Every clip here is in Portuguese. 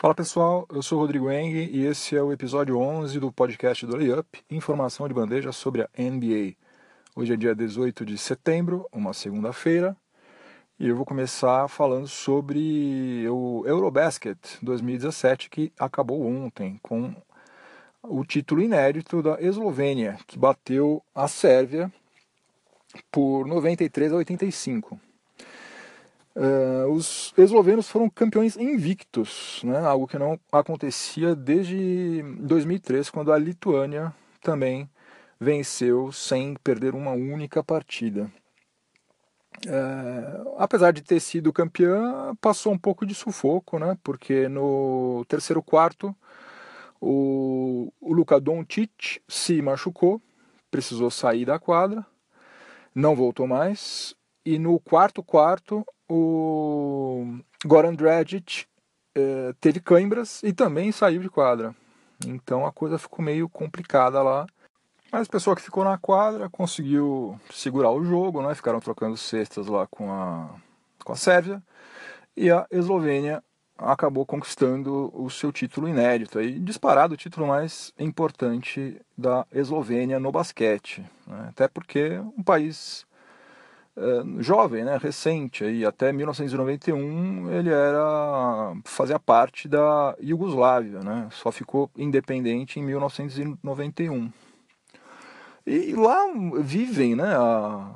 Fala pessoal, eu sou Rodrigo Eng e esse é o episódio 11 do podcast do Layup, informação de bandeja sobre a NBA. Hoje é dia 18 de setembro, uma segunda-feira, e eu vou começar falando sobre o Eurobasket 2017 que acabou ontem com o título inédito da Eslovênia, que bateu a Sérvia por 93 a 85. Uh, os eslovenos foram campeões invictos, né? algo que não acontecia desde 2003, quando a Lituânia também venceu sem perder uma única partida. Uh, apesar de ter sido campeã, passou um pouco de sufoco, né? porque no terceiro quarto o, o Luka Doncic se machucou, precisou sair da quadra, não voltou mais, e no quarto quarto o Goran Dragic é, teve câimbras e também saiu de quadra. Então a coisa ficou meio complicada lá. Mas a pessoa que ficou na quadra conseguiu segurar o jogo, né? Ficaram trocando cestas lá com a, com a Sérvia. E a Eslovênia acabou conquistando o seu título inédito. Aí, disparado o título mais importante da Eslovênia no basquete. Né? Até porque um país jovem, né, recente, aí, até 1991 ele era fazia parte da Iugoslávia, né, só ficou independente em 1991. E lá vivem, né, a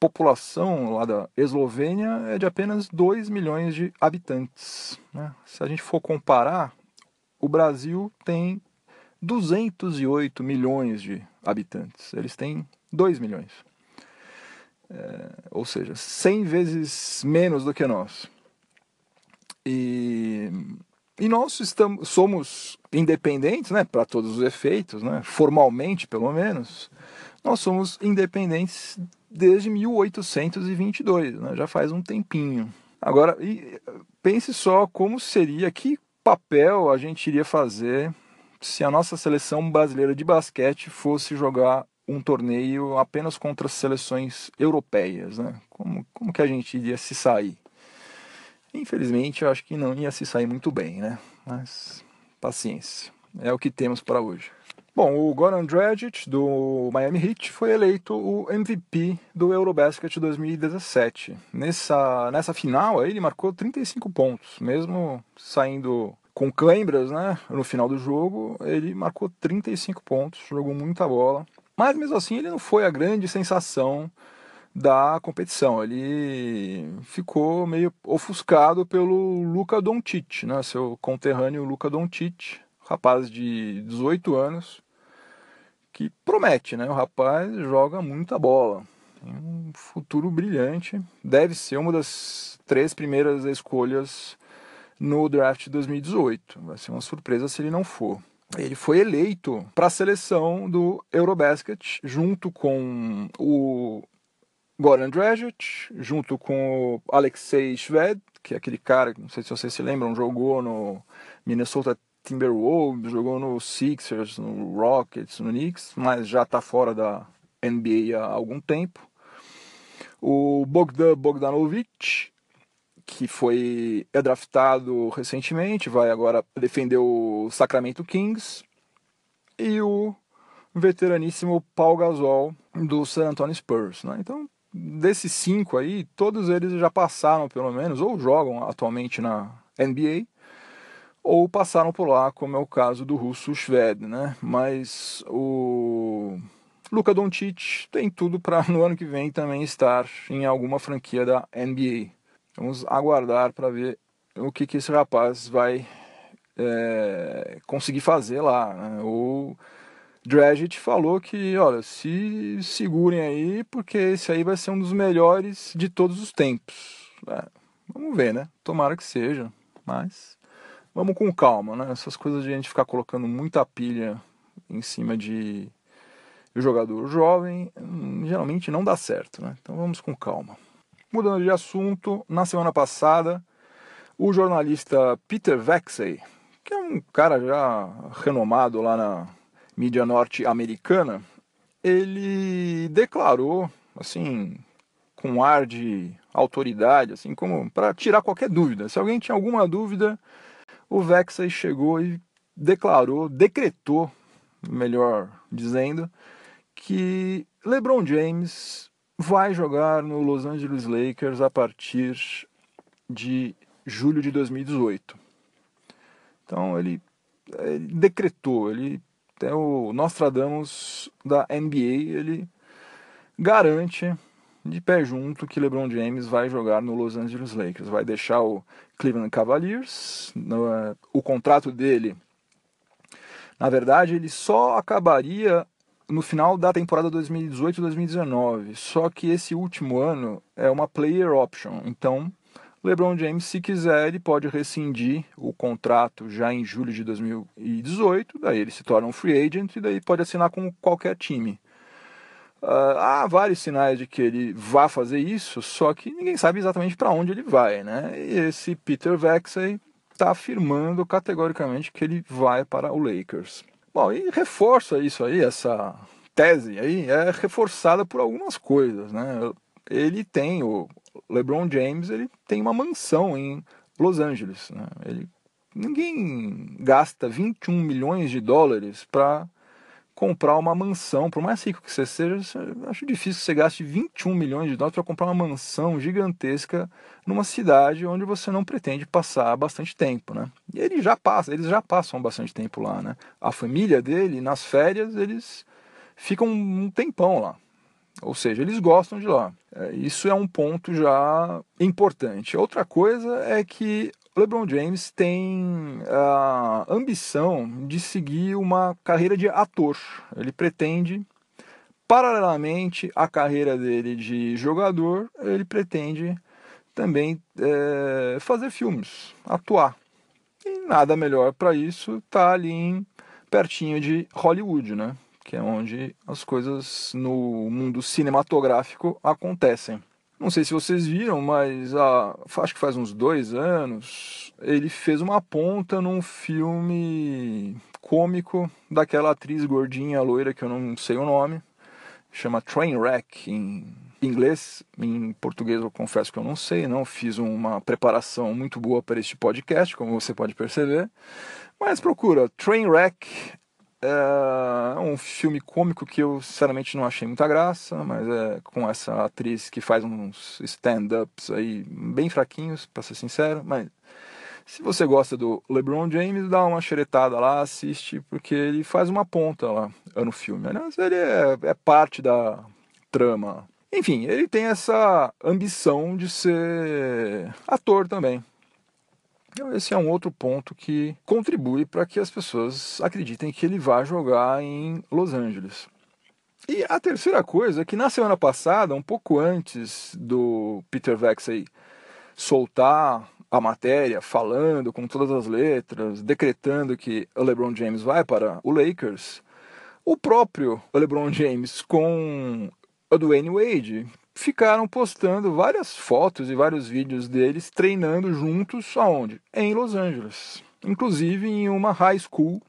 população lá da Eslovênia é de apenas 2 milhões de habitantes. Né? Se a gente for comparar, o Brasil tem 208 milhões de habitantes. Eles têm 2 milhões. É, ou seja, 100 vezes menos do que nós. E, e nós estamos, somos independentes, né, para todos os efeitos, né, formalmente pelo menos, nós somos independentes desde 1822, né, já faz um tempinho. Agora, e, pense só como seria, que papel a gente iria fazer se a nossa seleção brasileira de basquete fosse jogar um torneio apenas contra as seleções europeias, né? Como, como que a gente iria se sair? Infelizmente, eu acho que não ia se sair muito bem, né? Mas paciência, é o que temos para hoje. Bom, o Goran Dragic do Miami Heat foi eleito o MVP do Eurobasket 2017. Nessa, nessa final, ele marcou 35 pontos, mesmo saindo com câimbras, né? No final do jogo, ele marcou 35 pontos, jogou muita bola. Mas mesmo assim ele não foi a grande sensação da competição. Ele ficou meio ofuscado pelo Luca Doncic, né? seu conterrâneo Luca Doncic, rapaz de 18 anos, que promete, né? O rapaz joga muita bola. Tem um futuro brilhante. Deve ser uma das três primeiras escolhas no draft de 2018. Vai ser uma surpresa se ele não for ele foi eleito para a seleção do Eurobasket junto com o Goran Dragic, junto com o Alexei Shved, que é aquele cara, não sei se vocês se lembram, jogou no Minnesota Timberwolves, jogou no Sixers, no Rockets, no Knicks, mas já está fora da NBA há algum tempo. O Bogdan Bogdanovic, que foi é draftado recentemente, vai agora defender o Sacramento Kings, e o veteraníssimo Paul Gasol do San Antonio Spurs. Né? Então, desses cinco aí, todos eles já passaram pelo menos, ou jogam atualmente na NBA, ou passaram por lá, como é o caso do russo Shved, né? Mas o Luka Doncic tem tudo para no ano que vem também estar em alguma franquia da NBA. Vamos aguardar para ver o que, que esse rapaz vai é, conseguir fazer lá. Né? O Dragic falou que, olha, se segurem aí, porque esse aí vai ser um dos melhores de todos os tempos. É, vamos ver, né? Tomara que seja, mas vamos com calma, né? Essas coisas de a gente ficar colocando muita pilha em cima de jogador jovem, hum, geralmente não dá certo, né? Então vamos com calma. Mudando de assunto, na semana passada, o jornalista Peter Vexey, que é um cara já renomado lá na mídia norte-americana, ele declarou, assim, com ar de autoridade, assim, como para tirar qualquer dúvida. Se alguém tinha alguma dúvida, o Vexay chegou e declarou, decretou, melhor dizendo, que LeBron James vai jogar no Los Angeles Lakers a partir de julho de 2018. Então ele, ele decretou, ele é o Nostradamus da NBA, ele garante de pé junto que LeBron James vai jogar no Los Angeles Lakers, vai deixar o Cleveland Cavaliers, no, o contrato dele, na verdade, ele só acabaria no final da temporada 2018-2019, só que esse último ano é uma player option, então LeBron James, se quiser, ele pode rescindir o contrato já em julho de 2018, daí ele se torna um free agent e daí pode assinar com qualquer time. Uh, há vários sinais de que ele vá fazer isso, só que ninguém sabe exatamente para onde ele vai, né? E esse Peter Vexey está afirmando categoricamente que ele vai para o Lakers. Bom, e reforça isso aí, essa tese aí, é reforçada por algumas coisas, né? Ele tem o, LeBron James ele tem uma mansão em Los Angeles. Né? Ele, ninguém gasta 21 milhões de dólares para comprar uma mansão. Por mais rico que você seja, acho difícil que você gaste 21 milhões de dólares para comprar uma mansão gigantesca numa cidade onde você não pretende passar bastante tempo. Né? E ele já passa, eles já passam bastante tempo lá. Né? A família dele, nas férias, eles ficam um tempão lá. Ou seja, eles gostam de lá. É, isso é um ponto já importante. Outra coisa é que LeBron James tem a ambição de seguir uma carreira de ator. Ele pretende, paralelamente à carreira dele de jogador, ele pretende também é, fazer filmes, atuar. E nada melhor para isso tá ali em, pertinho de Hollywood, né? que é onde as coisas no mundo cinematográfico acontecem. Não sei se vocês viram, mas ah, acho que faz uns dois anos ele fez uma ponta num filme cômico daquela atriz gordinha loira que eu não sei o nome, chama Trainwreck em inglês, em português eu confesso que eu não sei, não fiz uma preparação muito boa para este podcast, como você pode perceber. Mas procura Trainwreck é um filme cômico que eu sinceramente não achei muita graça, mas é com essa atriz que faz uns stand-ups aí bem fraquinhos, para ser sincero, mas se você gosta do LeBron James, dá uma xeretada lá, assiste, porque ele faz uma ponta lá no filme. Aliás, ele é, é parte da trama. Enfim, ele tem essa ambição de ser ator também. Então, esse é um outro ponto que contribui para que as pessoas acreditem que ele vai jogar em Los Angeles. E a terceira coisa é que na semana passada, um pouco antes do Peter Vexey soltar a matéria, falando com todas as letras, decretando que o LeBron James vai para o Lakers, o próprio LeBron James com o Dwayne Wade ficaram postando várias fotos e vários vídeos deles treinando juntos aonde? Em Los Angeles. Inclusive em uma high school,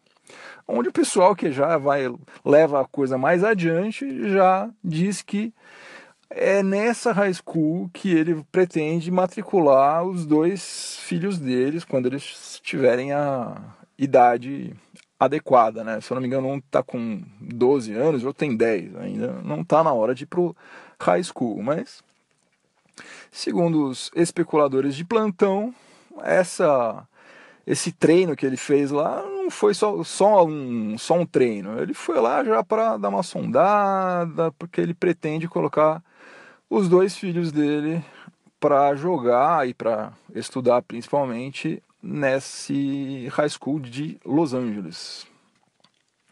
onde o pessoal que já vai leva a coisa mais adiante já diz que é nessa high school que ele pretende matricular os dois filhos deles quando eles tiverem a idade adequada, né? Se eu não me engano, um está com 12 anos, o outro tem 10 ainda. Não está na hora de ir pro high school, mas segundo os especuladores de plantão, essa esse treino que ele fez lá não foi só, só, um, só um treino. Ele foi lá já para dar uma sondada, porque ele pretende colocar os dois filhos dele para jogar e para estudar principalmente nesse high school de Los Angeles.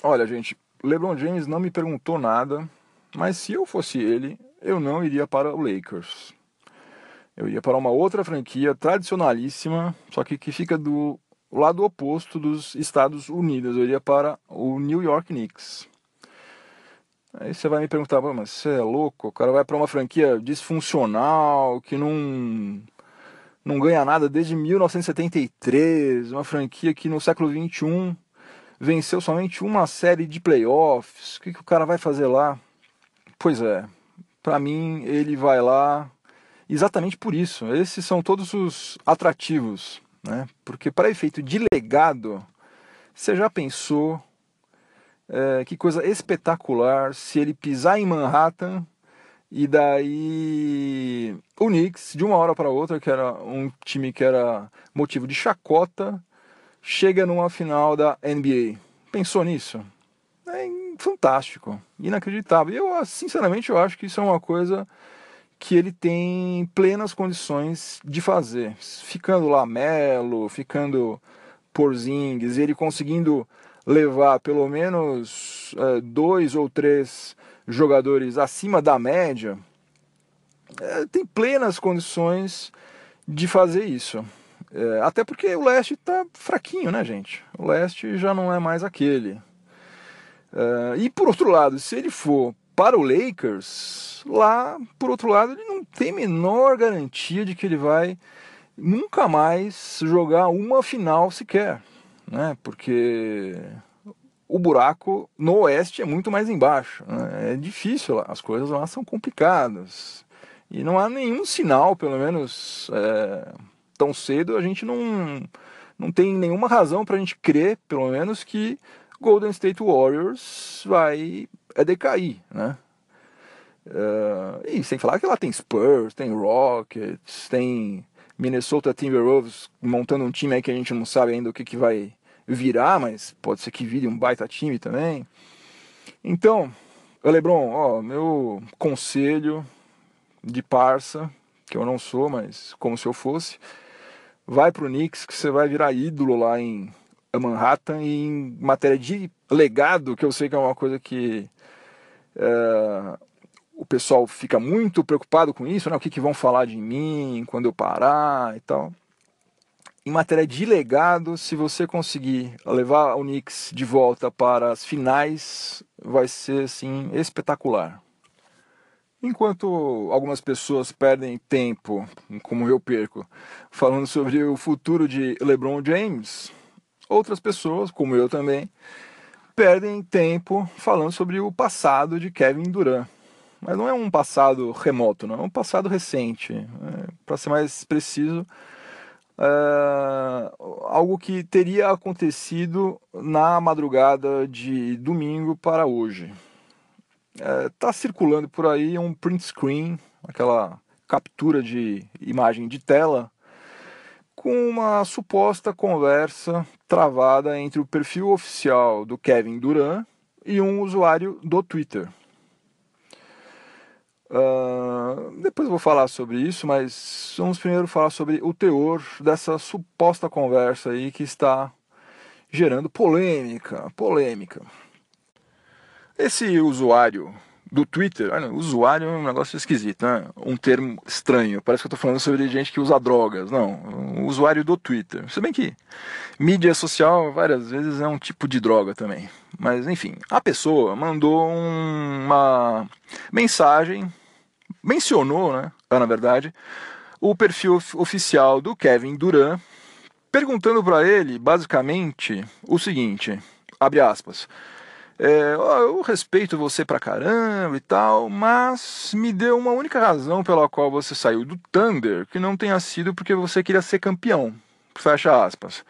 Olha, gente, LeBron James não me perguntou nada, mas se eu fosse ele, eu não iria para o Lakers. Eu ia para uma outra franquia tradicionalíssima, só que que fica do lado oposto dos Estados Unidos. Eu iria para o New York Knicks. Aí você vai me perguntar, mas você é louco? O cara vai para uma franquia disfuncional, que não, não ganha nada desde 1973, uma franquia que no século 21 venceu somente uma série de playoffs. O que, que o cara vai fazer lá? Pois é, para mim ele vai lá exatamente por isso. Esses são todos os atrativos, né? Porque para efeito de legado. Você já pensou é, que coisa espetacular se ele pisar em Manhattan e daí o Knicks, de uma hora para outra, que era um time que era motivo de chacota, chega numa final da NBA. Pensou nisso? É fantástico, inacreditável. Eu, sinceramente, eu acho que isso é uma coisa que ele tem plenas condições de fazer. Ficando lá Melo, ficando Porzingis, ele conseguindo levar pelo menos é, dois ou três jogadores acima da média, é, tem plenas condições de fazer isso. É, até porque o leste está fraquinho, né, gente? O leste já não é mais aquele. É, e por outro lado, se ele for para o Lakers, lá, por outro lado, ele não tem menor garantia de que ele vai nunca mais jogar uma final sequer, né? Porque o buraco no oeste é muito mais embaixo. Né? É difícil lá, as coisas lá são complicadas. E não há nenhum sinal, pelo menos é, tão cedo, a gente não, não tem nenhuma razão para a gente crer, pelo menos, que Golden State Warriors vai é decair, né? É, e sem falar que lá tem Spurs, tem Rockets, tem Minnesota Timberwolves montando um time aí que a gente não sabe ainda o que, que vai virar, mas pode ser que vire um baita time também. Então, Lebron, ó, meu conselho de parça, que eu não sou, mas como se eu fosse, vai pro Knicks que você vai virar ídolo lá em Manhattan e em matéria de legado, que eu sei que é uma coisa que é, o pessoal fica muito preocupado com isso, né? O que, que vão falar de mim quando eu parar e tal em matéria de legado, se você conseguir levar o Knicks de volta para as finais, vai ser assim espetacular. Enquanto algumas pessoas perdem tempo, como eu perco, falando sobre o futuro de LeBron James, outras pessoas, como eu também, perdem tempo falando sobre o passado de Kevin Durant. Mas não é um passado remoto, não é um passado recente. É, Para ser mais preciso, uh, algo que teria acontecido na madrugada de domingo para hoje. Está é, uh, circulando por aí um print screen, aquela captura de imagem de tela, com uma suposta conversa travada entre o perfil oficial do Kevin Durant e um usuário do Twitter. Uh, depois eu vou falar sobre isso, mas vamos primeiro falar sobre o teor dessa suposta conversa aí que está gerando polêmica, polêmica. Esse usuário do Twitter, olha, usuário é um negócio esquisito, né? Um termo estranho. Parece que eu estou falando sobre gente que usa drogas. Não, usuário do Twitter. Se bem que mídia social várias vezes é um tipo de droga também. Mas enfim, a pessoa mandou uma mensagem mencionou, né, na verdade, o perfil oficial do Kevin Durant, perguntando para ele, basicamente, o seguinte, abre aspas, é, eu respeito você pra caramba e tal, mas me deu uma única razão pela qual você saiu do Thunder, que não tenha sido porque você queria ser campeão, fecha aspas.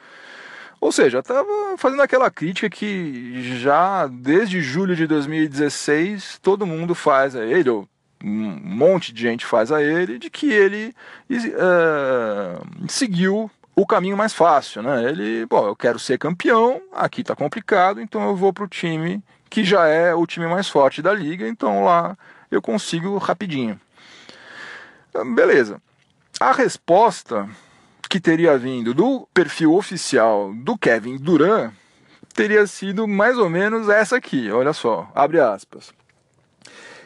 Ou seja, estava fazendo aquela crítica que já desde julho de 2016 todo mundo faz a ele, ou um monte de gente faz a ele, de que ele é, seguiu o caminho mais fácil, né? Ele, bom, eu quero ser campeão, aqui tá complicado, então eu vou pro time que já é o time mais forte da liga, então lá eu consigo rapidinho. Beleza. A resposta que teria vindo do perfil oficial do Kevin Durant teria sido mais ou menos essa aqui, olha só, abre aspas.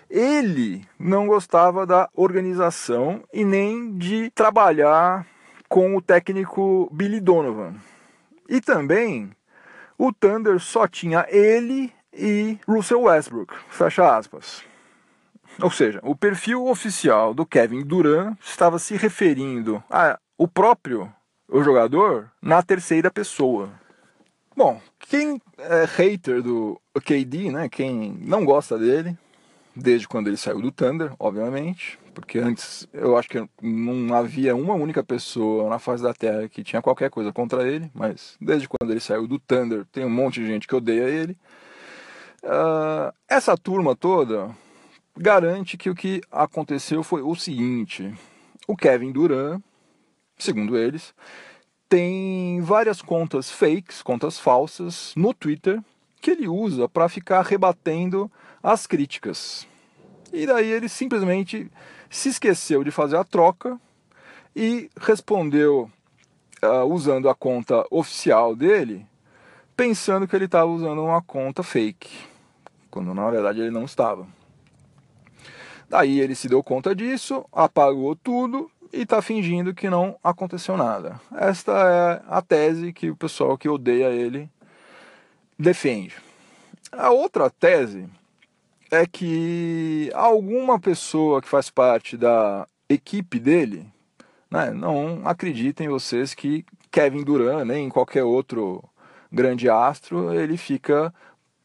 Ele não gostava da organização e nem de trabalhar com o técnico Billy Donovan. E também o Thunder só tinha ele e Russell Westbrook. Fecha aspas. Ou seja, o perfil oficial do Kevin Durant estava se referindo ao próprio o jogador na terceira pessoa. Bom, quem é hater do KD, né, quem não gosta dele, desde quando ele saiu do Thunder, obviamente. porque antes eu acho que não havia uma única pessoa na face da Terra que tinha qualquer coisa contra ele, mas desde quando ele saiu do Thunder tem um monte de gente que odeia ele. Uh, essa turma toda garante que o que aconteceu foi o seguinte: o Kevin Durant, segundo eles, tem várias contas fakes, contas falsas no Twitter que ele usa para ficar rebatendo as críticas. E daí ele simplesmente se esqueceu de fazer a troca e respondeu uh, usando a conta oficial dele, pensando que ele estava usando uma conta fake, quando na verdade ele não estava. Daí ele se deu conta disso, apagou tudo e está fingindo que não aconteceu nada. Esta é a tese que o pessoal que odeia ele defende. A outra tese é que alguma pessoa que faz parte da equipe dele né, não acredita em vocês que Kevin Durant, nem qualquer outro grande astro, ele fica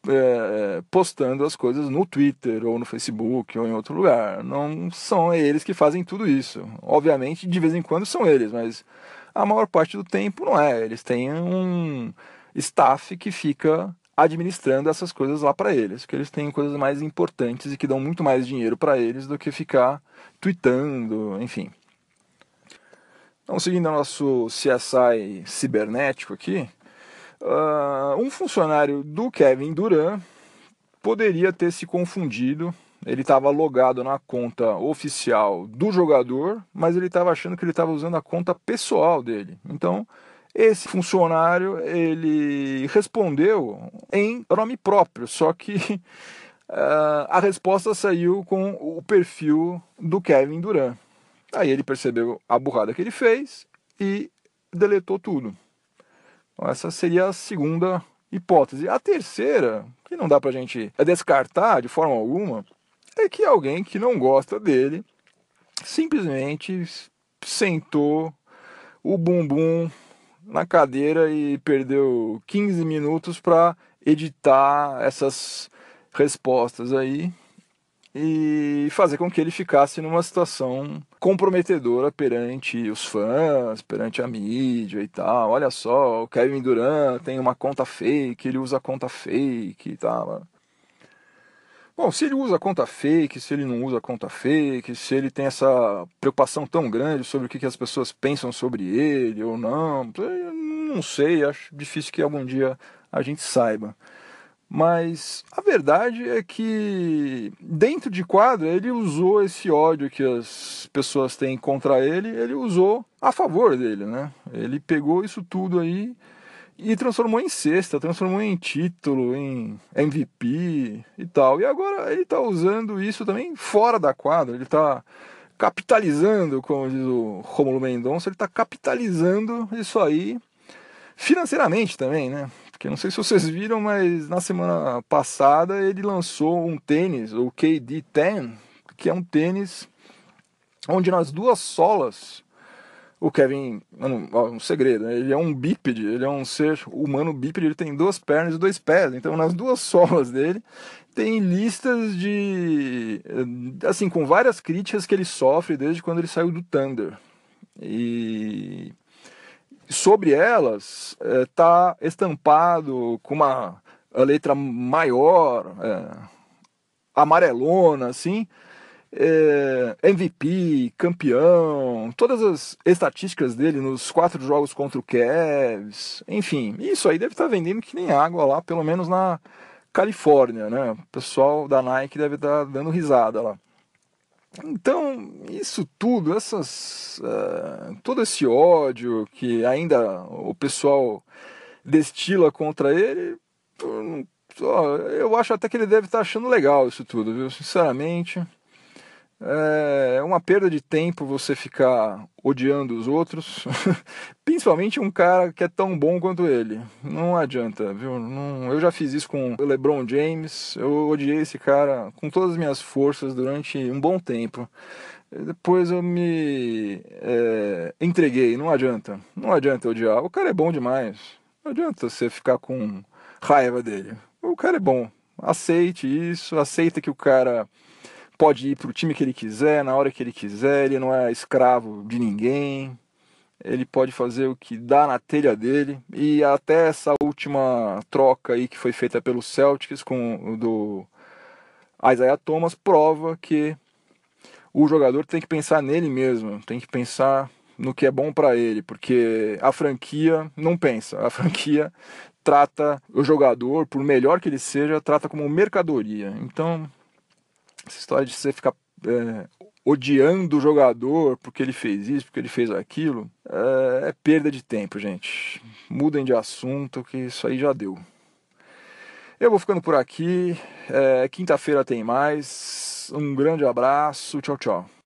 é, postando as coisas no Twitter ou no Facebook ou em outro lugar. Não são eles que fazem tudo isso. Obviamente, de vez em quando são eles, mas a maior parte do tempo não é. Eles têm um staff que fica administrando essas coisas lá para eles, que eles têm coisas mais importantes e que dão muito mais dinheiro para eles do que ficar tweetando, enfim. Então, seguindo o nosso CSI cibernético aqui, Uh, um funcionário do Kevin Durant poderia ter se confundido. Ele estava logado na conta oficial do jogador, mas ele estava achando que ele estava usando a conta pessoal dele. Então, esse funcionário ele respondeu em nome próprio, só que uh, a resposta saiu com o perfil do Kevin Durant. Aí ele percebeu a burrada que ele fez e deletou tudo. Então, essa seria a segunda hipótese. A terceira, que não dá para a gente descartar de forma alguma, é que alguém que não gosta dele simplesmente sentou o bumbum na cadeira e perdeu 15 minutos para editar essas respostas aí e fazer com que ele ficasse numa situação comprometedora perante os fãs, perante a mídia e tal. Olha só, o Kevin Durant tem uma conta fake, ele usa conta fake e tal. Bom, se ele usa conta fake, se ele não usa conta fake, se ele tem essa preocupação tão grande sobre o que as pessoas pensam sobre ele ou não, não sei, acho difícil que algum dia a gente saiba. Mas a verdade é que dentro de quadra ele usou esse ódio que as pessoas têm contra ele, ele usou a favor dele, né? Ele pegou isso tudo aí e transformou em cesta, transformou em título, em MVP e tal. E agora ele está usando isso também fora da quadra, ele está capitalizando, como diz o Romulo Mendonça, ele está capitalizando isso aí financeiramente também, né? Porque não sei se vocês viram, mas na semana passada ele lançou um tênis, o KD10, que é um tênis onde nas duas solas o Kevin, um segredo, né? ele é um bípede, ele é um ser humano bípede, ele tem duas pernas e dois pés. Então nas duas solas dele tem listas de assim com várias críticas que ele sofre desde quando ele saiu do Thunder. E sobre elas está é, estampado com uma letra maior, é, amarelona, assim, é, MVP, campeão, todas as estatísticas dele nos quatro jogos contra o Cavs, enfim, isso aí deve estar tá vendendo que nem água lá, pelo menos na Califórnia, né? O pessoal da Nike deve estar tá dando risada lá. Então, isso tudo, essas, uh, todo esse ódio que ainda o pessoal destila contra ele, eu acho até que ele deve estar achando legal isso tudo, viu? Sinceramente. É uma perda de tempo você ficar odiando os outros, principalmente um cara que é tão bom quanto ele. Não adianta, viu? Não, eu já fiz isso com o LeBron James, eu odiei esse cara com todas as minhas forças durante um bom tempo. Depois eu me é, entreguei, não adianta, não adianta odiar. O cara é bom demais, não adianta você ficar com raiva dele. O cara é bom, aceite isso, aceita que o cara pode ir para o time que ele quiser, na hora que ele quiser, ele não é escravo de ninguém, ele pode fazer o que dá na telha dele. E até essa última troca aí que foi feita pelo Celtics com o do Isaiah Thomas prova que o jogador tem que pensar nele mesmo, tem que pensar no que é bom para ele, porque a franquia não pensa, a franquia trata o jogador, por melhor que ele seja, trata como mercadoria. Então, essa história de você ficar é, odiando o jogador porque ele fez isso, porque ele fez aquilo, é, é perda de tempo, gente. Mudem de assunto, que isso aí já deu. Eu vou ficando por aqui. É, Quinta-feira tem mais. Um grande abraço. Tchau, tchau.